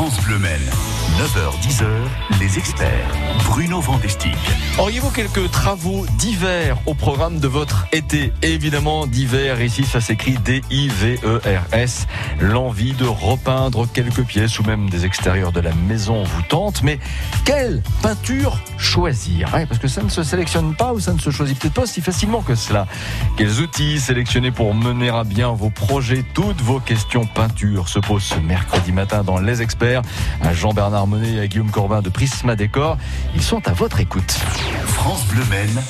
France Bleu. 9h-10h, les experts. Bruno Vandestick. Auriez-vous quelques travaux d'hiver au programme de votre été? Évidemment, d'hiver, ici, ça s'écrit D-I-V-E-R-S. L'envie de repeindre quelques pièces ou même des extérieurs de la maison vous tente. Mais quelle peinture choisir? Parce que ça ne se sélectionne pas ou ça ne se choisit peut-être pas si facilement que cela. Quels outils sélectionner pour mener à bien vos projets? Toutes vos questions peinture se posent ce mercredi matin dans Les Experts à Jean-Bernard Et à Guillaume Corbin de Prisma Décor. Ils sont à votre écoute. France Bleu Maine,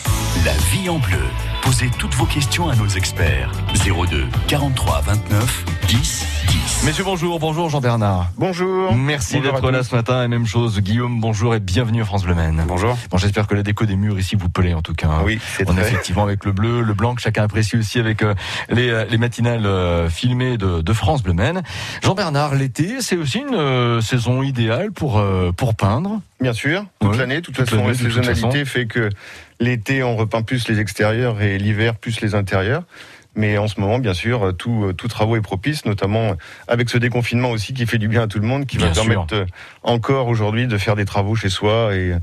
la vie en bleu. Posez toutes vos questions à nos experts. 02 43 29 10 10. Messieurs, bonjour. Bonjour Jean-Bernard. Bonjour. Merci d'être là ce matin et même chose Guillaume, bonjour et bienvenue à France Bleu Maine. Bonjour. Bon, j'espère que la déco des murs ici vous plaît en tout cas. Oui, c'est On est effectivement avec le bleu, le blanc que chacun apprécie aussi avec euh, les, euh, les matinales euh, filmées de, de France Bleu Maine. Jean-Bernard, l'été, c'est aussi une euh, saison idéale pour euh, pour peindre. Bien sûr, toute Ouais. l'année. De toute Toute façon, la saisonnalité fait que l'été, on repeint plus les extérieurs et l'hiver, plus les intérieurs. Mais en ce moment, bien sûr, tout, euh, tout travaux est propice, notamment avec ce déconfinement aussi qui fait du bien à tout le monde, qui Bien va sûr. permettre euh, encore aujourd'hui de faire des travaux chez soi et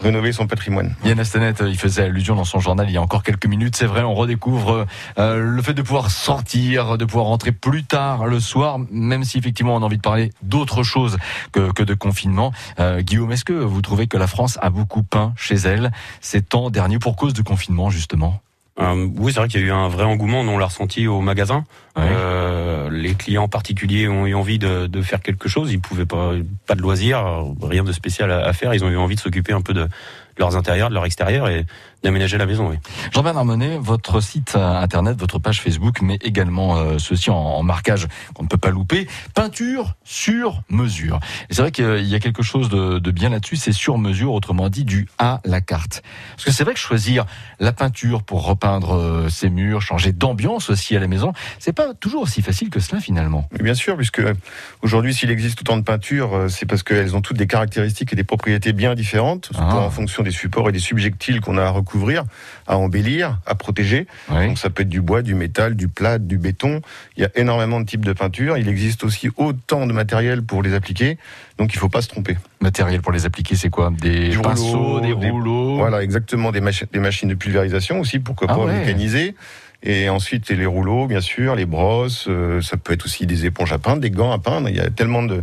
rénover son patrimoine. Yann Astanet, euh, il faisait allusion dans son journal il y a encore quelques minutes. C'est vrai, on redécouvre euh, le fait de pouvoir sortir, de pouvoir rentrer plus tard le soir, même si effectivement on a envie de parler d'autre chose que, que de confinement. Euh, Guillaume, est-ce que vous trouvez que la France a beaucoup peint chez elle ces temps derniers pour cause de confinement justement? Euh, oui, c'est vrai qu'il y a eu un vrai engouement, on l'a ressenti au magasin. Ouais. Euh, les clients particuliers ont eu envie de, de faire quelque chose, ils pouvaient pas, pas de loisirs, rien de spécial à, à faire, ils ont eu envie de s'occuper un peu de, de leurs intérieurs, de leur extérieur et d'aménager la maison. Oui. Jean-Bernard Monet, votre site internet, votre page Facebook, mais également euh, ceci en, en marquage qu'on ne peut pas louper, peinture sur mesure. Et c'est vrai qu'il y a quelque chose de, de bien là-dessus, c'est sur mesure, autrement dit du à la carte. Parce que c'est vrai que choisir la peinture pour repeindre euh, ses murs, changer d'ambiance aussi à la maison, c'est pas toujours aussi facile que cela finalement. Mais bien sûr, puisque euh, aujourd'hui, s'il existe autant de peintures, euh, c'est parce qu'elles ont toutes des caractéristiques et des propriétés bien différentes, Ah. en fonction des supports et des subjectiles qu'on a à recouvrir, à embellir, à protéger. Oui. Donc ça peut être du bois, du métal, du plâtre, du béton. Il y a énormément de types de peintures. Il existe aussi autant de matériel pour les appliquer. Donc il faut pas se tromper. Matériel pour les appliquer, c'est quoi? Des Du pinceaux, des des- rouleaux? Voilà, exactement des, machi- des machines de pulvérisation aussi, pourquoi Ah pas ouais. mécaniser. Et ensuite les rouleaux, bien sûr, les brosses. euh, ça peut être aussi des éponges à peindre, des gants à peindre. Il y a tellement de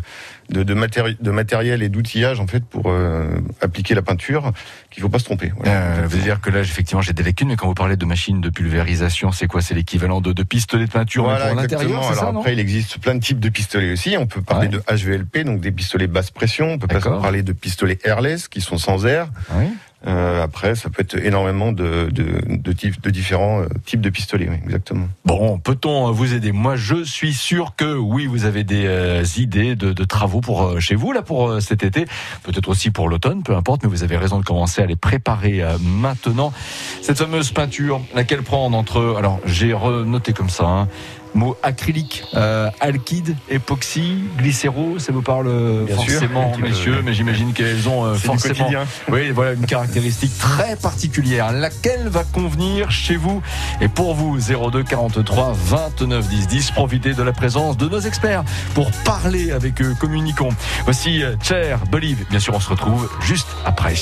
de, de, matéri- de matériel et d'outillage en fait pour euh, appliquer la peinture qu'il faut pas se tromper. Voilà. Euh, vous dire que là, effectivement, j'ai des lacunes, mais quand vous parlez de machines de pulvérisation, c'est quoi? C'est l'équivalent de, de pistolets de peinture Voilà, pour l'intérieur, exactement. ça, Alors après, il existe plein de types de pistolets aussi. On peut parler Ouais. de HVLP, donc des pistolets basse pression. On peut parler de pistolets airless, qui sont sans air. Oui. Euh, après, ça peut être énormément de, de, de, différents euh, types de pistolets, exactement. Bon, peut-on vous aider? Moi, je suis sûr que oui, vous avez des euh, idées de, travaux pour euh, chez vous là pour euh, cet été, peut-être aussi pour l'automne, peu importe. Mais vous avez raison de commencer à les préparer euh, maintenant. Cette fameuse peinture, laquelle prendre entre alors j'ai renoté comme ça. Hein, Mot acrylique, euh, alkyd, époxy, glycéro, ça vous parle Bien forcément, messieurs, mais j'imagine qu'elles ont euh, forcément oui, voilà une caractéristique très particulière. Laquelle va convenir chez vous Et pour vous, 02 43 29 10 10, profitez de la présence de nos experts pour parler avec eux, communiquons. Voici euh, Cher, Believe. Bien sûr, on se retrouve juste après.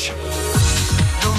No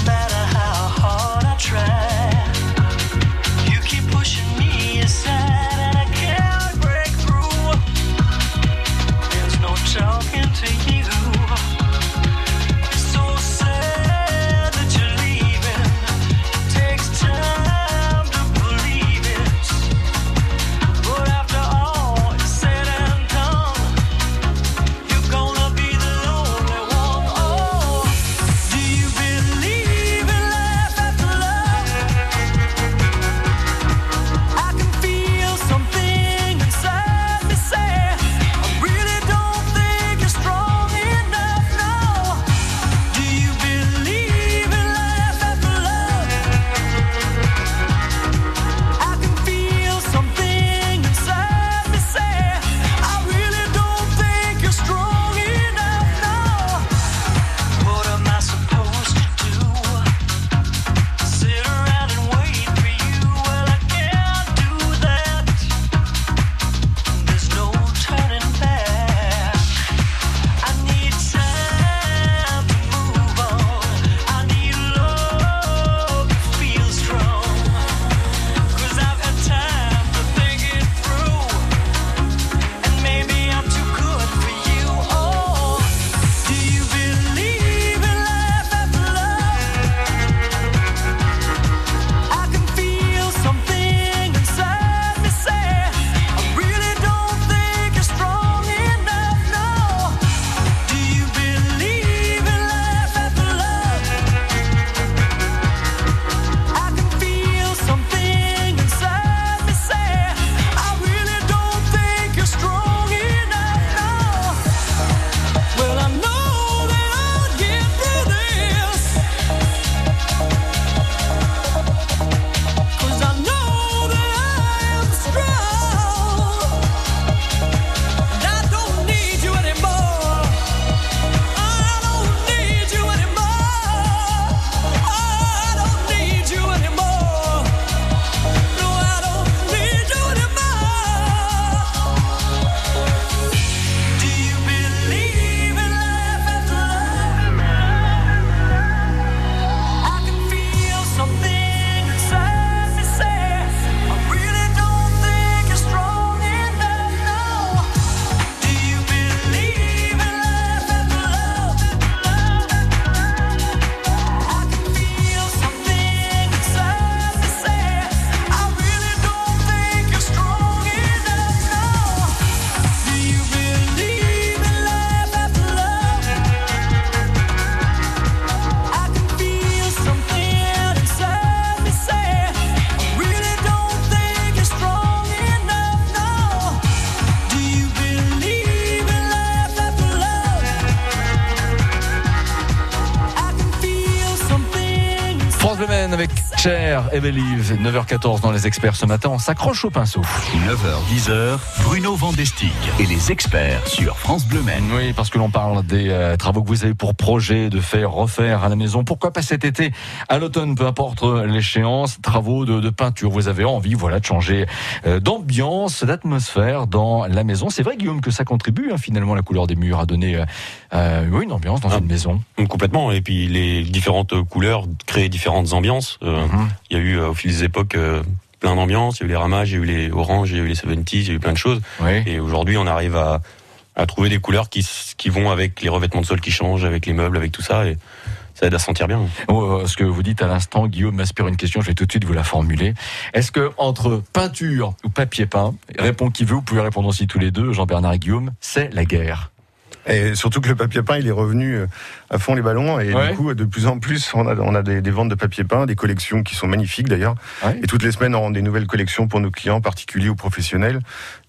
Cher et Believe. 9h14 dans les experts ce matin. On s'accroche au pinceau. 9h, 10h, Bruno Vandestick et les experts sur France Bleu Maine. Oui, parce que l'on parle des euh, travaux que vous avez pour projet de faire, refaire à la maison. Pourquoi pas cet été, à l'automne, peu importe l'échéance, travaux de, de peinture. Vous avez envie, voilà, de changer euh, d'ambiance, d'atmosphère dans la maison. C'est vrai, Guillaume, que ça contribue hein, finalement la couleur des murs à donner euh, euh, oui, une ambiance dans Ah. une maison. Complètement. Et puis les différentes couleurs créent différentes ambiances. Euh, Mhm. Il y a eu euh, au fil des époques euh, plein d'ambiances. Il y a eu les ramages, il y a eu les oranges, il y a eu les 70s, il y a eu plein de choses. Oui. Et aujourd'hui, on arrive à, à trouver des couleurs qui, qui vont avec les revêtements de sol qui changent, avec les meubles, avec tout ça. Et ça aide à se sentir bien. Oh, ce que vous dites à l'instant, Guillaume m'aspire une question, je vais tout de suite vous la formuler. Est-ce que entre peinture ou papier peint, répond qui veut, vous pouvez répondre aussi tous les deux, Jean-Bernard et Guillaume, c'est la guerre. Et surtout que le papier peint, il est revenu euh, à fond les ballons. Et Ouais. du coup, de plus en plus, on a, on a des, des ventes de papier peint, des collections qui sont magnifiques d'ailleurs. Ouais. Et toutes les semaines, on rend des nouvelles collections pour nos clients, particuliers ou professionnels.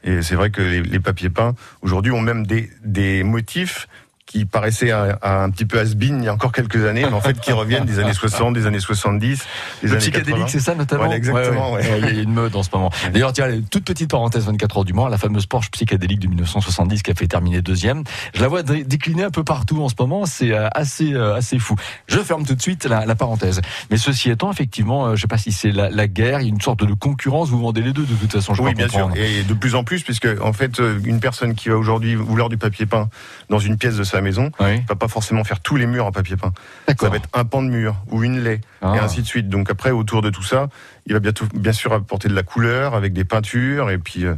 Et c'est vrai que les, les papiers peints, aujourd'hui, ont même des, des motifs qui paraissaient un petit peu has-been il y a encore quelques années, mais en fait qui reviennent des années 60, des années 70, des Le années psychédélique, 80. c'est ça notamment Voilà, exactement, ouais. Il y a une mode en ce moment. D'ailleurs, tiens, toute petite parenthèse 24 heures du Mans, la fameuse Porsche psychédélique de 1970 qui a fait terminer deuxième. Je la vois dé- décliner un peu partout en ce moment, c'est euh, assez euh, assez fou. Je ferme tout de suite la, la parenthèse. Mais ceci étant, effectivement, euh, je sais pas si c'est la, la guerre, il y a une sorte de concurrence, vous vendez les deux de toute façon, je Oui, bien sûr. Et de plus en plus, puisque en fait, une personne qui va aujourd'hui vouloir du papier peint dans une pièce de sa maison, Oui, va pas forcément faire tous les murs en papier peint. Ça va être un pan de mur ou une lait Ah. et ainsi de suite. Donc après, autour de tout ça, il va bientôt, bien sûr apporter de la couleur avec des peintures et puis euh,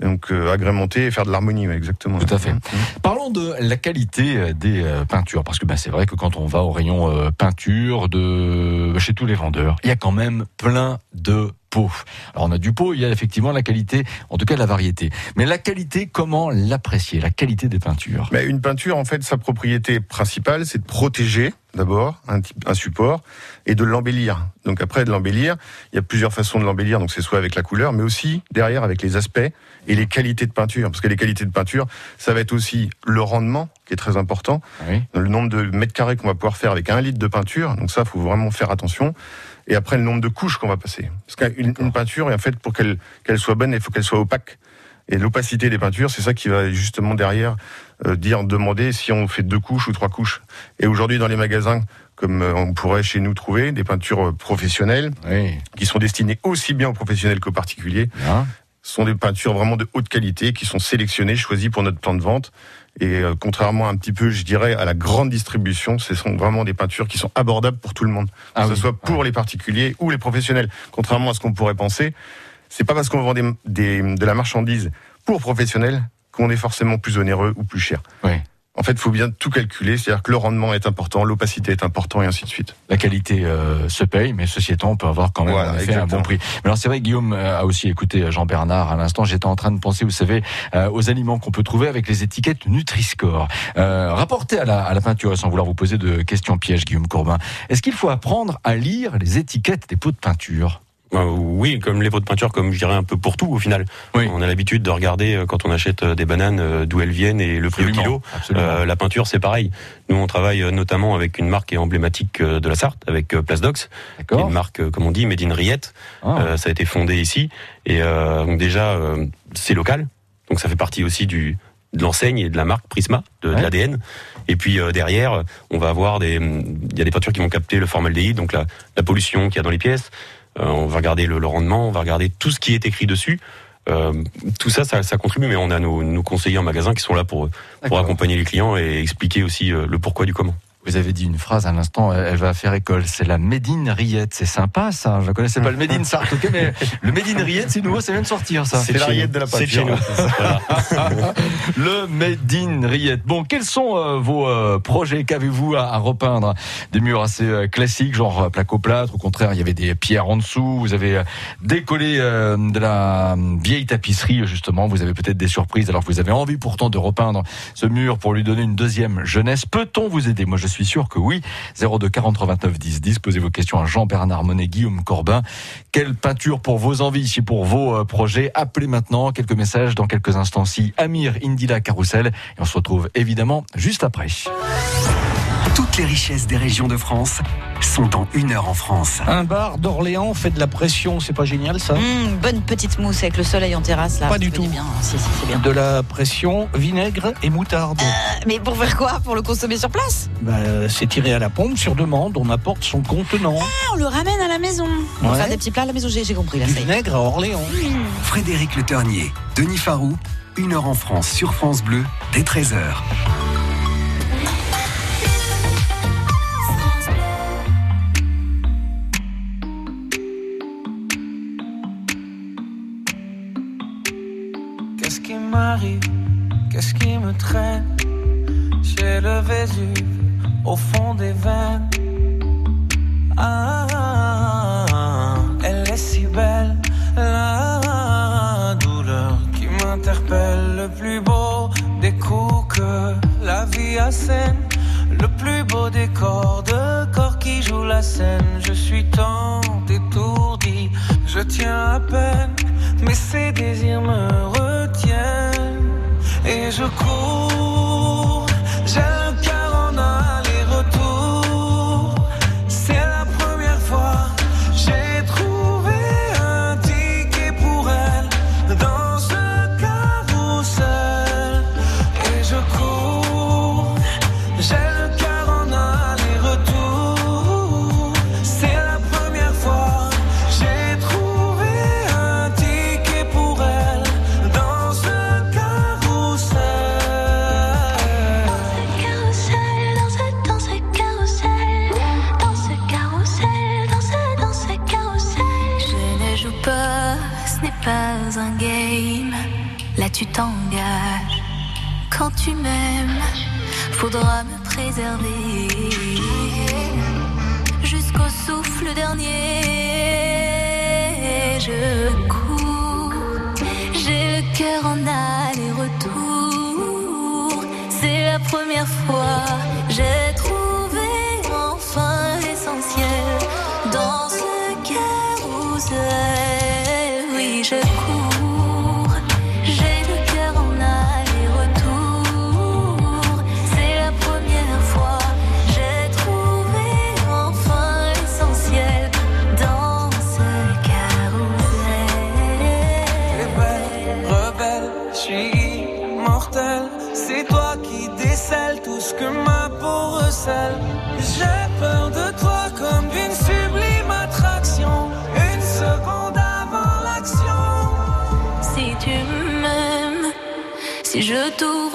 donc euh, agrémenter et faire de l'harmonie, ouais, exactement. Tout à fait. Mhm. Parlons de la qualité euh, des euh, peintures, parce que ben, c'est vrai que quand on va au rayon peinture de chez tous les vendeurs, il y a quand même plein de pots. Alors on a du pot, il y a effectivement la qualité, en tout cas la variété. Mais la qualité, comment l'apprécier La qualité des peintures? Mais une peinture, en fait, sa propriété principale, c'est de protéger d'abord un, un support et de l'embellir. Donc après, de l'embellir, il y a plusieurs façons de l'embellir. Donc c'est soit avec la couleur, mais aussi derrière avec les aspects et les qualités de peinture. Parce que les qualités de peinture, ça va être aussi le rendement, qui est très important. Oui. le nombre de mètres carrés qu'on va pouvoir faire avec un litre de peinture. Donc ça, faut vraiment faire attention. Et après, le nombre de couches qu'on va passer. Parce qu'une une peinture, en fait, pour qu'elle qu'elle soit bonne, il faut qu'elle soit opaque. Et l'opacité des peintures, c'est ça qui va justement derrière dire, demander si on fait deux couches ou trois couches. Et aujourd'hui, dans les magasins, comme euh, on pourrait chez nous trouver, des peintures euh, professionnelles, Oui. qui sont destinées aussi bien aux professionnels qu'aux particuliers, Bien. ce sont des peintures vraiment de haute qualité qui sont sélectionnées, choisies pour notre plan de vente. Et euh, contrairement un petit peu, je dirais, à la grande distribution, ce sont vraiment des peintures qui sont abordables pour tout le monde, que Ah ce oui. soit pour les particuliers ou les professionnels. Contrairement à ce qu'on pourrait penser, c'est pas parce qu'on vend des, des- de la marchandise pour professionnels qu'on est forcément plus onéreux ou plus cher. Oui. En fait, il faut bien tout calculer, c'est-à-dire que le rendement est important, l'opacité est important et ainsi de suite. La qualité euh, se paye, mais ceci étant, on peut avoir quand même Voilà, en effet, un bon prix. Mais alors c'est vrai, Guillaume euh, a aussi écouté Jean-Bernard à l'instant. J'étais en train de penser, vous savez, euh, aux aliments qu'on peut trouver avec les étiquettes Nutri-Score. Euh, rapporté à la, à la peinture, sans vouloir vous poser de questions pièges, Guillaume Courbin, est-ce qu'il faut apprendre à lire les étiquettes des pots de peinture? Euh, oui, comme les pots de peinture, comme je dirais un peu pour tout au final. Oui. On a l'habitude de regarder euh, quand on achète euh, des bananes d'où elles viennent et le prix au kilo. Euh, la peinture, c'est pareil. Nous, on travaille notamment avec une marque emblématique de la Sarthe, avec Place Dox, une marque, comme on dit, Made in Riette. Ah. Euh, ça a été fondé ici. Et euh, donc déjà, euh, c'est local. Donc ça fait partie aussi du de l'enseigne et de la marque Prisma, de, l'ADN. Et puis euh, derrière, on va avoir des, il y a des peintures qui vont capter le formaldéhyde, donc la, la pollution qu'il y a dans les pièces. Euh, on va regarder le, le rendement, on va regarder tout ce qui est écrit dessus. Euh, tout ça, ça, ça contribue, mais on a nos, nos conseillers en magasin qui sont là pour, accompagner les clients et expliquer aussi euh, le pourquoi du comment. Vous avez dit une phrase à l'instant, elle va faire école. C'est la Médine Riette. C'est sympa, ça. Je ne connaissais pas le Médine Sarthe, ok, mais le Médine Riette, c'est nouveau, ça vient de sortir, ça. C'est la nous. de la C'est de chez nous. Le Made in Riette. Bon, quels sont euh, vos euh, projets Qu'avez-vous à, à repeindre? Des murs assez euh, classiques, genre euh, plaque au contraire, il y avait des pierres en dessous. Vous avez euh, décollé euh, de la euh, vieille tapisserie, justement. Vous avez peut-être des surprises. Alors que vous avez envie pourtant de repeindre ce mur pour lui donner une deuxième jeunesse. Peut-on vous aider? Moi, je suis sûr que oui. 02 43 29 10 10. Posez vos questions à Jean-Bernard Monet, Guillaume Corbin. Quelle peinture pour vos envies, si pour vos euh, projets? Appelez maintenant. Quelques messages dans quelques instants. Si Amir Indila Carousel. Et on se retrouve évidemment juste après. Toutes les richesses des régions de France sont en une heure en France. Un bar d'Orléans fait de la pression, c'est pas génial ça? Mmh, bonne petite mousse avec le soleil en terrasse là. Pas du fait tout. Bien. Si, si, c'est bien. De la pression, vinaigre et moutarde. Euh, Mais pour faire quoi? Pour le consommer sur place? Bah, c'est tiré à la pompe sur demande, on apporte son contenant. Ah, on le ramène à la maison. On va Ouais. faire des petits plats à la maison, j'ai j'ai compris là. Du vinaigre à Orléans. Frédéric Le Ternier, Denis Farou, une heure en France sur France Bleu, dès 13h. Qu'est-ce qui me traîne? J'ai le Vésuve au fond des veines. Ah, elle est si belle, la douleur qui m'interpelle. Le plus beau des coups que la vie assène. Le plus beau des corps de corps qui joue la scène. Je suis tant étourdi, je tiens à peine, mais ces désirs me retiennent. Et je cours,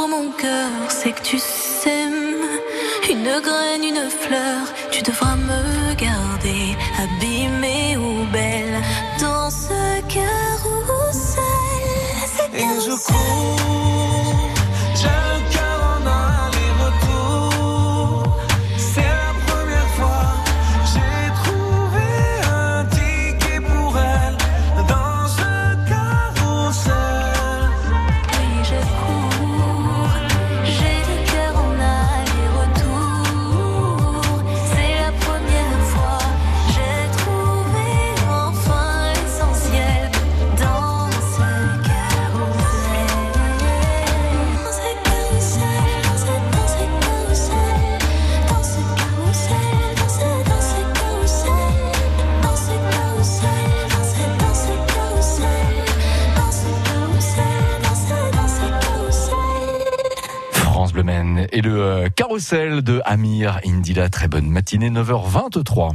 mon cœur, c'est que tu s'aimes. Une graine, une fleur, et le euh, carrousel de Amir Indila. Très bonne matinée, 9h23.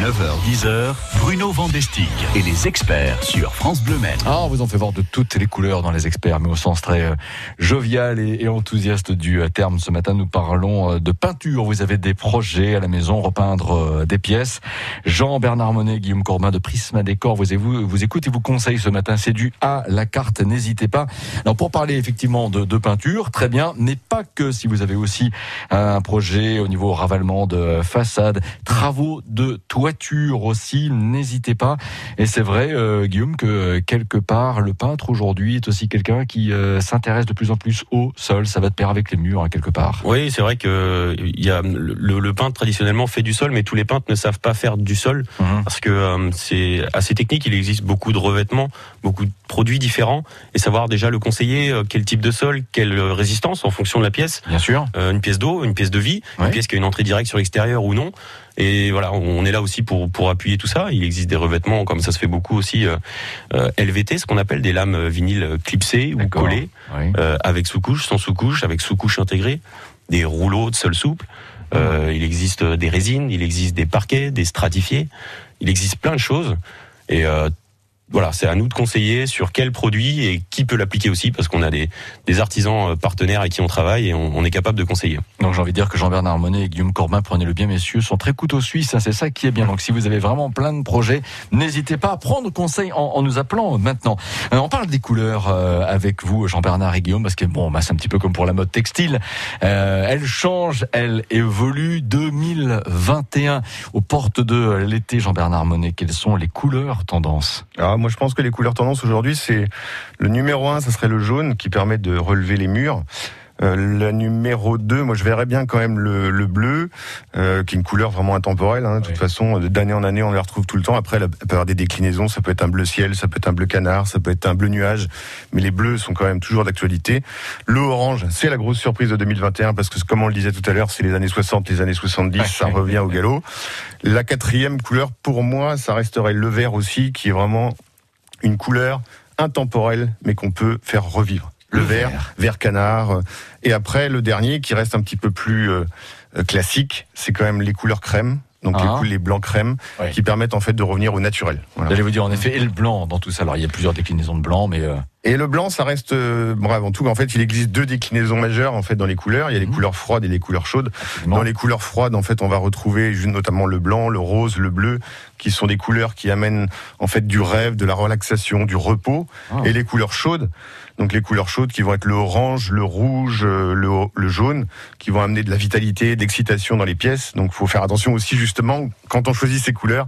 9h, 10h, Bruno Vandestick et les experts sur France Bleu Maine. Ah, on vous en fait voir de toutes les couleurs dans les experts, mais au sens très euh, jovial et, enthousiaste du euh, terme. Ce matin, nous parlons de peinture. Vous avez des projets à la maison, repeindre des pièces. Jean-Bernard Monet, Guillaume Corbin de Prisma Décor, vous, vous, vous écoute et vous conseille ce matin. C'est du à la carte, n'hésitez pas. Alors, pour parler effectivement de, de peinture, très bien, mais pas que si vous avez aussi un projet au niveau ravalement de façade, travaux de toiture aussi, n'hésitez pas. Et c'est vrai, euh, Guillaume, que euh, quelque part, le peintre aujourd'hui est aussi quelqu'un qui euh, s'intéresse de plus en plus au sol. Ça va de pair avec les murs, hein, quelque part. Oui, c'est vrai que y a le, le peintre traditionnellement fait du sol, mais tous les peintres ne savent pas faire du sol Mhm. parce que euh, c'est assez technique. Il existe beaucoup de revêtements, beaucoup de produits différents, et savoir déjà le conseiller quel type de sol, quelle résistance en fonction de la pièce. Bien sûr. Euh, une pièce d'eau, une pièce de vie, Ouais. une pièce qui a une entrée directe sur l'extérieur ou non. Et voilà, on est là aussi pour pour appuyer tout ça. Il existe des revêtements, comme ça se fait beaucoup aussi, euh, euh, LVT, ce qu'on appelle des lames vinyles clipsées ou collées, Oui. euh, avec sous-couche, sans sous-couche, avec sous-couche intégrée, des rouleaux de sol souple. Euh, il existe des résines, il existe des parquets, des stratifiés. Il existe plein de choses. Et voilà, c'est à nous de conseiller sur quel produit et qui peut l'appliquer aussi, parce qu'on a des, des artisans euh, partenaires avec qui on travaille et on, on est capable de conseiller. Donc j'ai envie de dire que Jean-Bernard Monnet et Guillaume Corbin, prenez-le bien messieurs, sont très couteaux suisses, hein, c'est ça qui est bien. Donc si vous avez vraiment plein de projets, n'hésitez pas à prendre conseil en, en nous appelant maintenant. Euh, on parle des couleurs euh, avec vous, Jean-Bernard et Guillaume, parce que bon, bah, c'est un petit peu comme pour la mode textile. Euh, elle change, elle évolue. 2021, aux portes de l'été, Jean-Bernard Monnet, quelles sont les couleurs tendances? Alors, moi, je pense que les couleurs tendances aujourd'hui, c'est le numéro un, ça serait le jaune qui permet de relever les murs. Euh, le numéro 2, moi je verrais bien quand même le, le bleu, euh, qui est une couleur vraiment intemporelle. hein. De toute façon, euh, d'année en année, on les retrouve tout le temps. Après, elle peut avoir des déclinaisons. Ça peut être un bleu ciel, ça peut être un bleu canard, ça peut être un bleu nuage. Mais les bleus sont quand même toujours d'actualité. Le orange, c'est la grosse surprise de 2021 parce que, comme on le disait tout à l'heure, c'est les années 60, les années 70, Ouais, ça revient au galop. La quatrième couleur, pour moi, ça resterait le vert aussi, qui est vraiment une couleur intemporelle, mais qu'on peut faire revivre. Le, Le vert, vert. vert canard. euh, Et après, le dernier, qui reste un petit peu plus euh, euh, classique, c'est quand même les couleurs crème. Donc les, Ah. les blancs crème, qui permettent en fait de revenir au naturel. Voilà. J'allais vous dire en effet, et le blanc dans tout ça. Alors il y a plusieurs déclinaisons de blanc, mais euh, Et le blanc, ça reste, euh, bon, avant tout, en fait, il existe deux déclinaisons majeures en fait dans les couleurs. Il y a les Mhm. couleurs froides et les couleurs chaudes. absolument. Dans les couleurs froides, en fait, on va retrouver notamment le blanc, le rose, le bleu, qui sont des couleurs qui amènent en fait du rêve, de la relaxation, du repos. Ah. Et les couleurs chaudes, donc les couleurs chaudes qui vont être le orange, le rouge, euh, le, le jaune, qui vont amener de la vitalité, de l'excitation dans les pièces. Donc, faut faire attention aussi justement quand on choisit ces couleurs.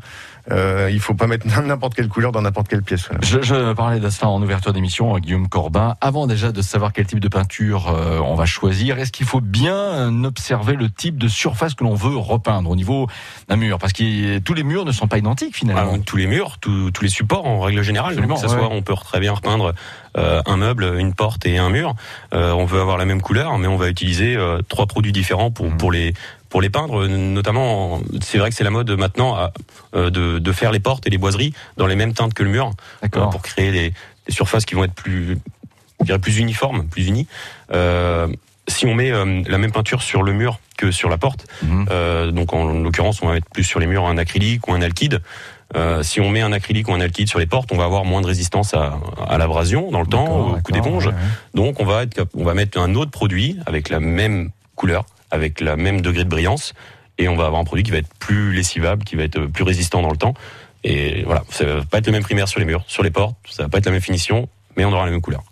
Euh, il faut pas mettre n'importe quelle couleur dans n'importe quelle pièce. Voilà. Je, je parlais de cela en ouverture d'émission, Guillaume Corbin. Avant déjà de savoir quel type de peinture euh, on va choisir, est-ce qu'il faut bien euh, observer le type de surface que l'on veut repeindre au niveau d'un mur? Parce que tous les murs ne sont pas identiques finalement. Alors, tous les murs, tous tous les supports en règle générale. Que ça ouais. soit, on peut très bien repeindre un meuble, une porte et un mur. Euh, on veut avoir la même couleur, mais on va utiliser euh, trois produits différents pour Mhm. pour les pour les peindre. Notamment, c'est vrai que c'est la mode maintenant à, euh, de de faire les portes et les boiseries dans les mêmes teintes que le mur, euh, pour créer des, des surfaces qui vont être plus je dirais plus uniformes, plus unies. Euh, si on met euh, la même peinture sur le mur que sur la porte, euh, donc en l'occurrence, on va mettre plus sur les murs un acrylique ou un alkyd. Euh, si on met un acrylique ou un alkyd sur les portes, on va avoir moins de résistance à, à l'abrasion dans le temps, au coup d'éponge. ouais, ouais. Donc on va être, on va mettre un autre produit avec la même couleur, avec la même degré de brillance, et on va avoir un produit qui va être plus lessivable, qui va être plus résistant dans le temps. Et voilà, ça va pas être le même primaire sur les murs, sur les portes, ça va pas être la même finition, mais on aura la même couleur.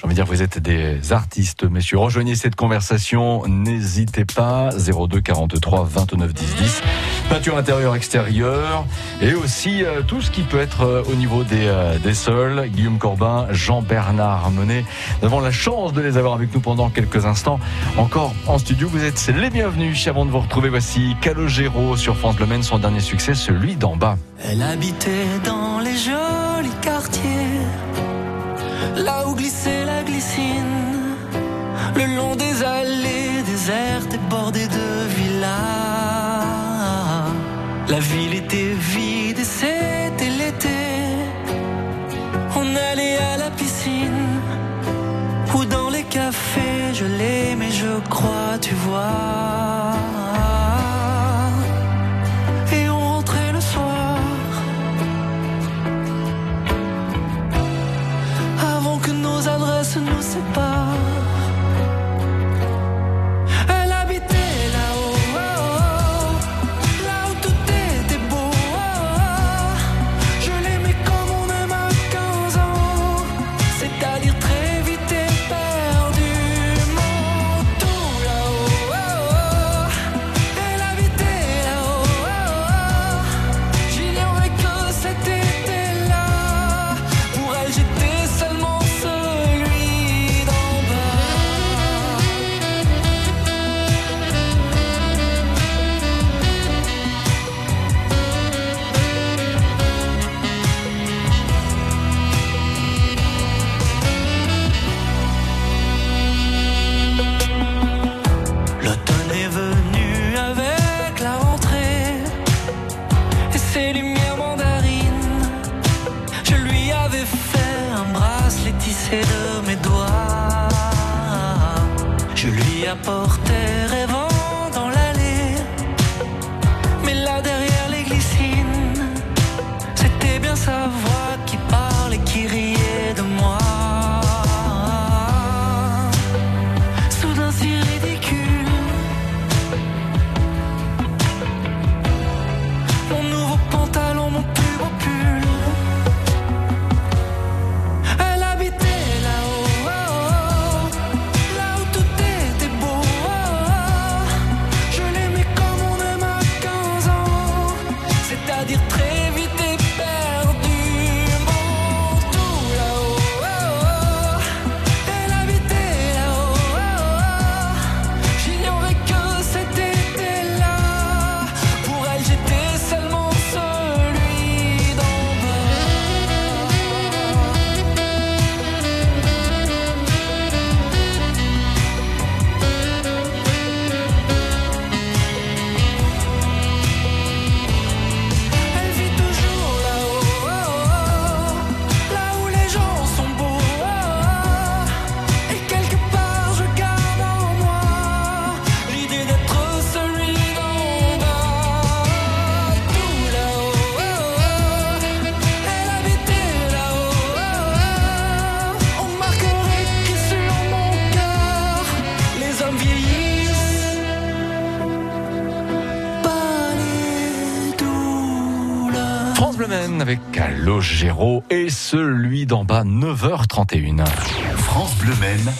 J'ai envie de dire, vous êtes des artistes, messieurs. Rejoignez cette conversation, n'hésitez pas. 02 43 29 10 10. Peinture intérieure, extérieure. Et aussi euh, tout ce qui peut être euh, au niveau des, euh, des sols. Guillaume Corbin, Jean-Bernard Monet. Nous avons la chance de les avoir avec nous pendant quelques instants. Encore en studio, vous êtes les bienvenus. Avant de vous retrouver, voici Calogero sur France Bleu Maine, son dernier succès, celui d'en bas. Elle habitait dans les jolis quartiers, là où glissait la glycine, le long des allées désertes et bordées de villas. La ville était vide et c'était l'été. On allait à la piscine ou dans les cafés, je l'aimais, je crois, 吧。Et celui d'en bas 9h31. France Bleu Maine,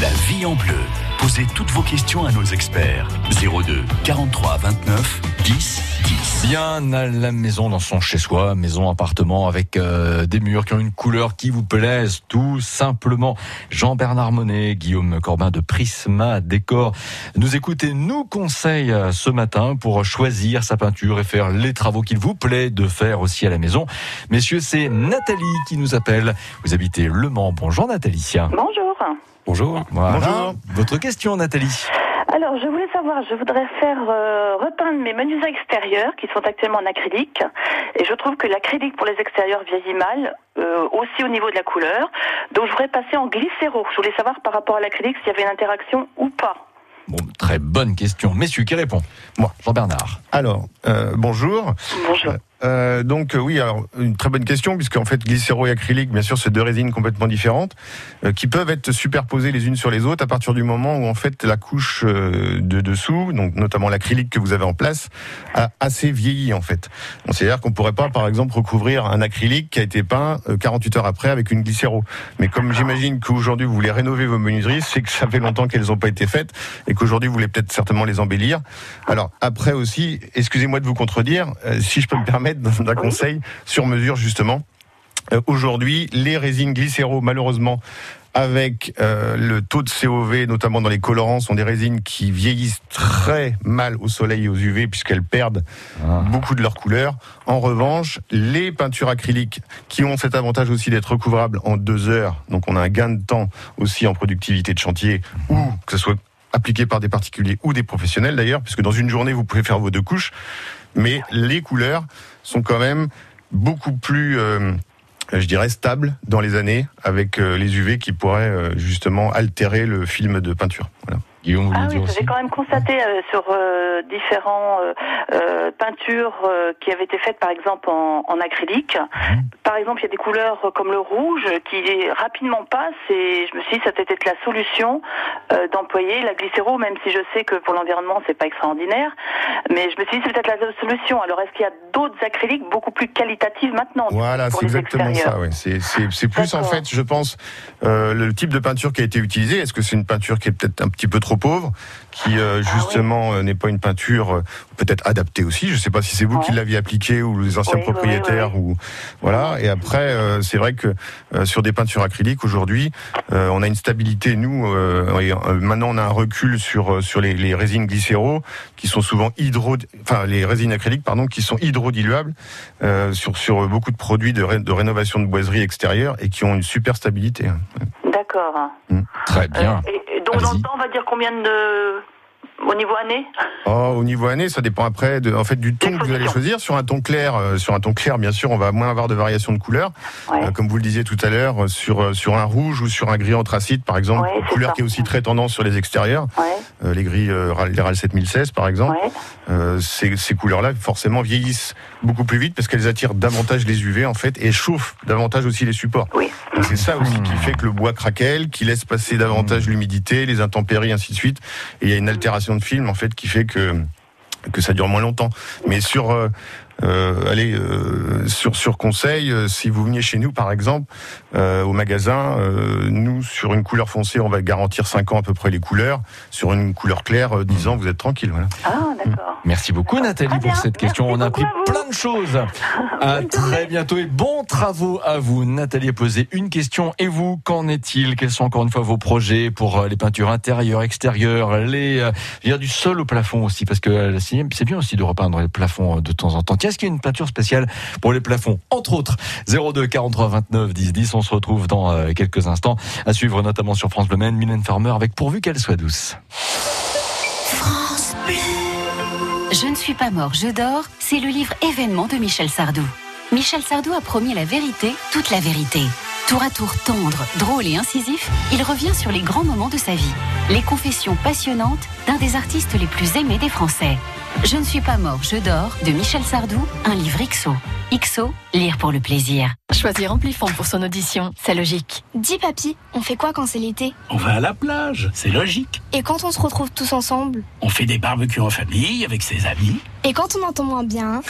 la vie en bleu. Posez toutes vos questions à nos experts. 02 43 29 10 10. Bien à la maison dans son chez-soi, maison, appartement avec euh, des murs qui ont une couleur qui vous plaise tout simplement. Jean-Bernard Monet, Guillaume Corbin de Prisma Décor nous écoute et nous conseille euh, ce matin pour choisir sa peinture et faire les travaux qu'il vous plaît de faire aussi à la maison. Messieurs, c'est Nathalie qui nous appelle. Vous habitez Le Mans. Bonjour Nathalie. Bonjour. Bonjour. Voilà. Bonjour. Votre question Nathalie. Alors, je voulais savoir, je voudrais faire euh, repeindre mes menuiseries extérieures qui sont actuellement en acrylique. Et je trouve que l'acrylique pour les extérieurs vieillit mal, euh, aussi au niveau de la couleur. Donc, je voudrais passer en glycéro. Je voulais savoir par rapport à l'acrylique s'il y avait une interaction ou pas. Bon, très bonne question. Messieurs, qui répond? Moi. Jean-Bernard. Alors, euh, bonjour. Bonjour. Euh, donc euh, oui, alors une très bonne question puisqu'en fait glycéro et acrylique, bien sûr, c'est deux résines complètement différentes euh, qui peuvent être superposées les unes sur les autres à partir du moment où en fait la couche euh, de dessous, donc notamment l'acrylique que vous avez en place, a assez vieilli en fait. Donc, C'est-à-dire qu'on pourrait pas, par exemple, recouvrir un acrylique qui a été peint euh, 48 heures après avec une glycéro. Mais comme j'imagine qu'aujourd'hui vous voulez rénover vos menuiseries, c'est que ça fait longtemps qu'elles n'ont pas été faites et qu'aujourd'hui vous voulez peut-être certainement les embellir. Alors après aussi, excusez-moi de vous contredire, euh, si je peux me permettre d'un d'un conseil sur mesure justement. Euh, Aujourd'hui, les résines glycéro, malheureusement, avec euh, le taux de COV, notamment dans les colorants, sont des résines qui vieillissent très mal au soleil et aux UV puisqu'elles perdent beaucoup de leur couleur. En revanche, les peintures acryliques qui ont cet avantage aussi d'être recouvrables en deux heures, donc on a un gain de temps aussi en productivité de chantier, ou que ce soit appliqué par des particuliers ou des professionnels d'ailleurs, puisque dans une journée vous pouvez faire vos deux couches, mais les couleurs sont quand même beaucoup plus euh, je dirais stable dans les années avec euh, les UV qui pourraient euh, justement altérer le film de peinture. Voilà. Guillaume, vous Ah oui, j'ai quand même constaté euh, sur euh, différents euh, euh, peintures euh, qui avaient été faites par exemple en, en acrylique. Mhm. Par exemple, il y a des couleurs comme le rouge qui rapidement passent et je me suis dit ça peut être la solution d'employer la glycéro, même si je sais que pour l'environnement c'est pas extraordinaire. Mais je me suis dit c'est peut-être la solution. Alors est-ce qu'il y a d'autres acryliques beaucoup plus qualitatives maintenant Voilà, c'est exactement ça. Ouais. C'est, plus en fait, je pense, le type de peinture qui a été utilisée. Est-ce que c'est une peinture qui est peut-être un petit peu trop pauvre, qui euh, Ah justement euh, n'est pas une peinture euh, peut-être adaptée aussi. Je ne sais pas si c'est vous Ouais. qui l'aviez appliquée ou les anciens Oui, propriétaires oui, ou voilà. Et après, euh, c'est vrai que euh, sur des peintures acryliques aujourd'hui, on a une stabilité. Nous, et, maintenant, on a un recul sur sur les, les résines glycéro qui sont souvent hydro, enfin les résines acryliques pardon, qui sont hydrodiluables sur sur beaucoup de produits de, ré- de rénovation de boiserie extérieure et qui ont une super stabilité. D'accord. Très bien. Euh, et, et donc dans le temps, on va dire combien de au niveau année Oh, au niveau année, ça dépend après de, en fait du ton que vous allez choisir. Sur un ton clair, euh, sur un ton clair, bien sûr, on va moins avoir de variations de couleurs. Ouais. Euh, comme vous le disiez tout à l'heure, euh, sur sur un rouge ou sur un gris anthracite, par exemple, Ouais, couleur ça. qui est aussi très tendance sur les extérieurs. Ouais. Euh, les gris, euh, RAL- les RAL 7016, par exemple. Ouais. Euh, ces, ces couleurs-là, forcément, vieillissent beaucoup plus vite parce qu'elles attirent davantage les UV en fait et chauffent davantage aussi les supports. Oui. C'est ça aussi qui fait que le bois craquelle, qui laisse passer davantage l'humidité, les intempéries, ainsi de suite. Et il y a une altération de film en fait qui fait que que ça dure moins longtemps. Mais sur euh, euh, allez euh, sur sur conseil, euh, si vous veniez chez nous par exemple euh, au magasin, euh, nous sur une couleur foncée, on va garantir 5 ans à peu près les couleurs. Sur une couleur claire, euh, 10 ans, vous êtes tranquille. Voilà. Ah, d'accord. Merci beaucoup Nathalie pour cette question. Merci On a appris plein de choses. À très bientôt et bons travaux à vous. Nathalie a posé une question. Et vous, qu'en est-il? Quels sont encore une fois vos projets pour les peintures intérieures, extérieures, les, euh, je veux dire, du sol au plafond aussi? Parce que c'est c'est bien aussi de repeindre les plafonds de temps en temps. Est-ce qu'il une peinture spéciale pour les plafonds Entre autres, 02 43 29 10 10. On se retrouve dans euh, quelques instants à suivre notamment sur France Bleu Maine, Mylène Farmer avec pourvu qu'elle soit douce. France Bleu. Je ne suis pas mort, je dors, c'est le livre événement de Michel Sardou. Michel Sardou a promis la vérité, toute la vérité. Tour à tour tendre, drôle et incisif, il revient sur les grands moments de sa vie. Les confessions passionnantes d'un des artistes les plus aimés des Français. Je ne suis pas mort, je dors de Michel Sardou, un livre XO. XO, lire pour le plaisir. Choisir Amplifon pour son audition, c'est logique. Dis papy, on fait quoi quand c'est l'été? On va à la plage, c'est logique. Et quand on se retrouve tous ensemble? On fait des barbecues en famille avec ses amis. Et quand on entend moins bien?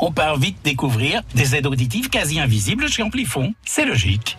On part vite découvrir des aides auditives quasi invisibles chez Amplifon. C'est logique.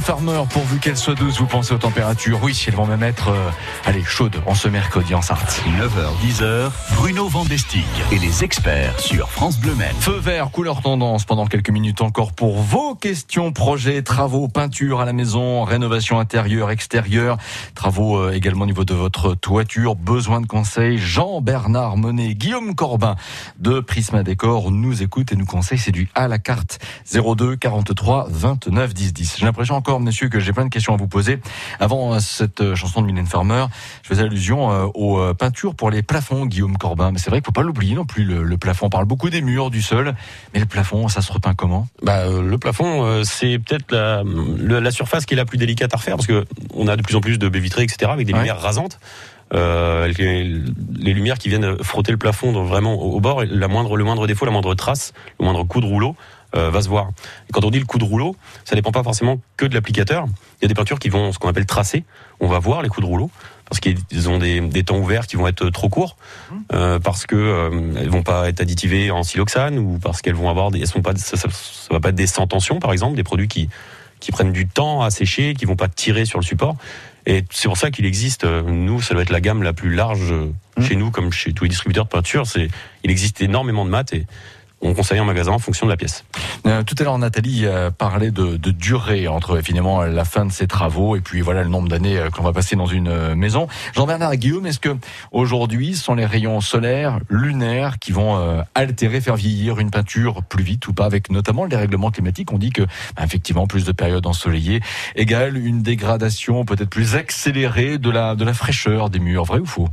Farmer, pourvu qu'elle soit douce, vous pensez aux températures Oui, elles vont même être, euh, allez, chaudes en ce mercredi en Sarthe. 9h, 10h, Bruno Vandestick et les experts sur France Bleu Maine. Feu vert, couleur tendance pendant quelques minutes encore pour vos questions, projets, travaux, peinture à la maison, rénovation intérieure, extérieure, travaux euh, également au niveau de votre toiture, besoin de conseils. Jean-Bernard Monet, Guillaume Corbin de Prisma Décor nous écoute et nous conseille. C'est du à la carte 02 43 29 10 10. J'ai l'impression encore, monsieur, que j'ai plein de questions à vous poser. Avant euh, cette euh, chanson de Mylène Farmer, je faisais allusion aux peintures pour les plafonds, Guillaume Corbin. Mais c'est vrai qu'il faut pas l'oublier non plus, le, le plafond. On parle beaucoup des murs, du sol, mais le plafond, ça se repeint comment? Bah, euh, le plafond, euh, c'est peut-être la, surface qui est la plus délicate à refaire parce que on a de plus en plus de baies vitrées, etc., avec des Ouais. lumières rasantes. Euh, les, les lumières qui viennent frotter le plafond donc vraiment au, au bord, la moindre, le moindre défaut, la moindre trace, le moindre coup de rouleau euh, va se voir. Et quand on dit le coup de rouleau, ça dépend pas forcément que de l'applicateur. Il y a des peintures qui vont ce qu'on appelle tracer. On va voir les coups de rouleau parce qu'ils ont des, des temps ouverts qui vont être trop courts, euh, parce que euh, elles vont pas être additivées en siloxane ou parce qu'elles vont avoir des, elles sont pas, ça, ça, ça va pas être des sans tension par exemple, des produits qui qui prennent du temps à sécher, qui vont pas tirer sur le support. Et c'est pour ça qu'il existe, euh, nous, ça doit être la gamme la plus large euh, chez nous, comme chez tous les distributeurs de peinture. C'est, il existe énormément de maths et on conseille en magasin en fonction de la pièce. Euh, tout à l'heure, Nathalie euh, parlait de, de durée entre finalement la fin de ses travaux et puis voilà le nombre d'années euh, qu'on va passer dans une euh, maison. Jean-Bernard Guillaume, est-ce que aujourd'hui, ce sont les rayons solaires, lunaires qui vont euh, altérer, faire vieillir une peinture plus vite ou pas? Avec notamment les règlements climatiques, on dit que bah, effectivement plus de périodes ensoleillées égale une dégradation peut-être plus accélérée de la de la fraîcheur des murs. Vrai ou faux?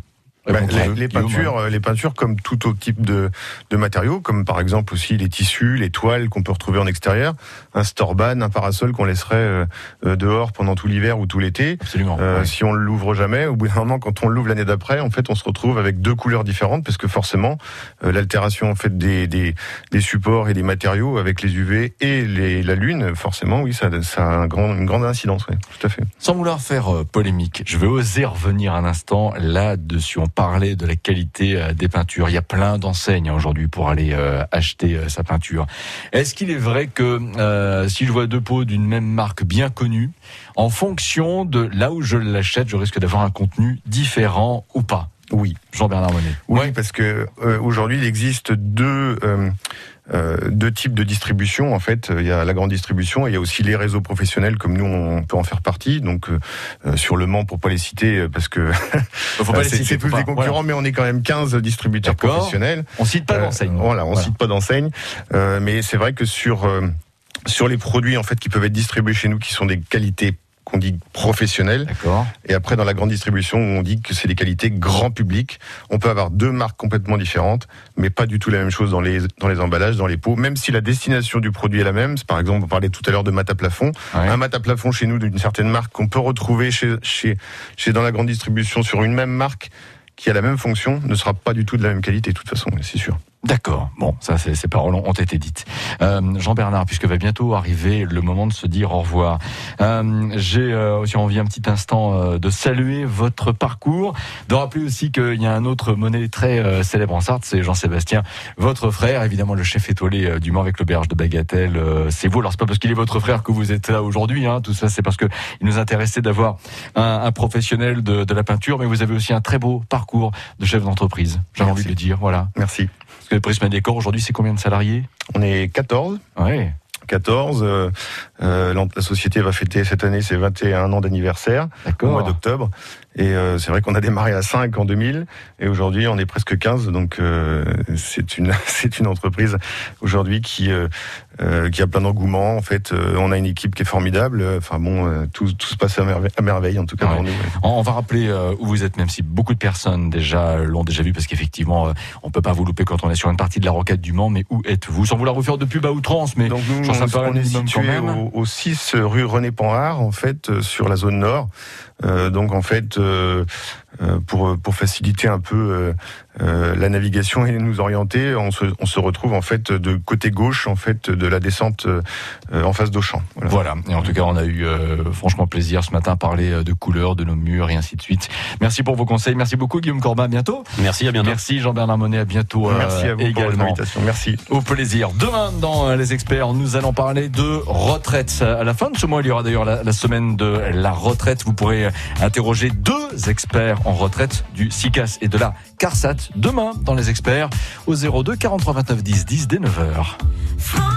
Bah, les, peintures, euh, les peintures comme tout autre type de, de matériaux, comme par exemple aussi les tissus, les toiles qu'on peut retrouver en extérieur, un storban, un parasol qu'on laisserait euh, euh, dehors pendant tout l'hiver ou tout l'été. Absolument. Euh. Si on l'ouvre jamais, au bout d'un moment, quand on l'ouvre l'année d'après, en fait, on se retrouve avec deux couleurs différentes, parce que forcément, euh, l'altération en fait des, des, des supports et des matériaux avec les UV et les, la lune, forcément, oui, ça, ça a un grand, une grande incidence, oui, tout à fait. Sans vouloir faire polémique, je vais oser revenir un instant là-dessus. Parlait de la qualité euh, des peintures. Il y a plein d'enseignes hein, aujourd'hui pour aller euh, acheter euh, sa peinture. Est-ce qu'il est vrai que si je vois deux pots d'une même marque bien connue, en fonction de là où je l'achète, je risque d'avoir un contenu différent ou pas? Oui. Jean-Bernard Monnet. Oui, parce que euh, aujourd'hui, il existe deux euh, euh, deux types de distribution. En fait, il y a la grande distribution et il y a aussi les réseaux professionnels, comme nous, on peut en faire partie. Donc, euh, euh, sur le Mans, pour pas les citer, euh, parce que Faut pas les citer, c'est tous des concurrents, Voilà. mais on est quand même 15 distributeurs professionnels. On cite pas Euh, d'enseigne. Voilà, on Voilà. cite pas d'enseigne, Euh, mais c'est vrai que sur euh, sur les produits en fait qui peuvent être distribués chez nous, qui sont des qualités qu'on dit professionnelles, D'accord. et après dans la grande distribution on dit que c'est des qualités grand public, on peut avoir deux marques complètement différentes, mais pas du tout la même chose dans les dans les emballages, dans les pots, même si la destination du produit est la même. Par exemple, on parlait tout à l'heure de mat à plafond, Ouais. un mat à plafond chez nous d'une certaine marque qu'on peut retrouver chez chez chez dans la grande distribution sur une même marque qui a la même fonction ne sera pas du tout de la même qualité de toute façon, c'est sûr. D'accord. Bon, ça, ces paroles ont été dites. Euh, Jean-Bernard, puisque va bientôt arriver le moment de se dire au revoir, euh, j'ai euh, aussi envie un petit instant euh, de saluer votre parcours, de rappeler aussi qu'il y a un autre monnaie très euh, célèbre en Sarthe, c'est Jean-Sébastien, votre frère, évidemment le chef étoilé euh, du Mans avec l'auberge de Bagatelle. euh, c'est vous. Alors c'est pas parce qu'il est votre frère que vous êtes là aujourd'hui. Hein, tout ça, c'est parce que il nous intéressait d'avoir un, un professionnel de, de la peinture, mais vous avez aussi un très beau parcours de chef d'entreprise. J'avais envie de le dire. Voilà. Merci. Parce que le Prisma Décor, aujourd'hui, c'est combien de salariés? On est 14. Ouais. 14. euh, euh, la société va fêter cette année ses 21 ans d'anniversaire au mois d'octobre. Et euh, c'est vrai qu'on a démarré à 5 en 2000 et aujourd'hui on est presque 15. Donc euh, c'est une c'est une entreprise aujourd'hui qui euh, qui a plein d'engouement. En fait, on a une équipe qui est formidable. Enfin bon, tout tout se passe à merveille, à merveille en tout cas Ouais. pour nous. ouais. On va rappeler où vous êtes, même si beaucoup de personnes déjà l'ont déjà vu, parce qu'effectivement, on peut pas vous louper quand on est sur une partie de la rocade du Mans. Mais où êtes-vous? Sans vouloir vous faire de pub à outrance, mais Donc nous, je pense que ça me paraît on est situé au, au 6 rue René Panhard, en fait, euh, sur la zone nord. Euh, donc en fait, euh, euh, pour pour faciliter un peu la navigation et nous orienter, on se on se retrouve en fait de côté gauche en fait de la descente euh, en face d'Auchan. Voilà. Voilà. Et en tout cas, on a eu euh, franchement plaisir ce matin à parler de couleurs, de nos murs et ainsi de suite. Merci pour vos conseils. Merci beaucoup, Guillaume Corbin. À bientôt. Merci, à bientôt. Merci, Jean-Bernard Monnet. À bientôt. euh, Merci à vous pour également. l'invitation. Merci. Au plaisir. Demain, dans Les Experts, nous allons on parlait de retraite. À la fin de ce mois, il y aura d'ailleurs la, la semaine de la retraite. Vous pourrez interroger deux experts en retraite du SICAS et de la CARSAT demain dans les experts au 02 43 29 10 10 dès 9h. France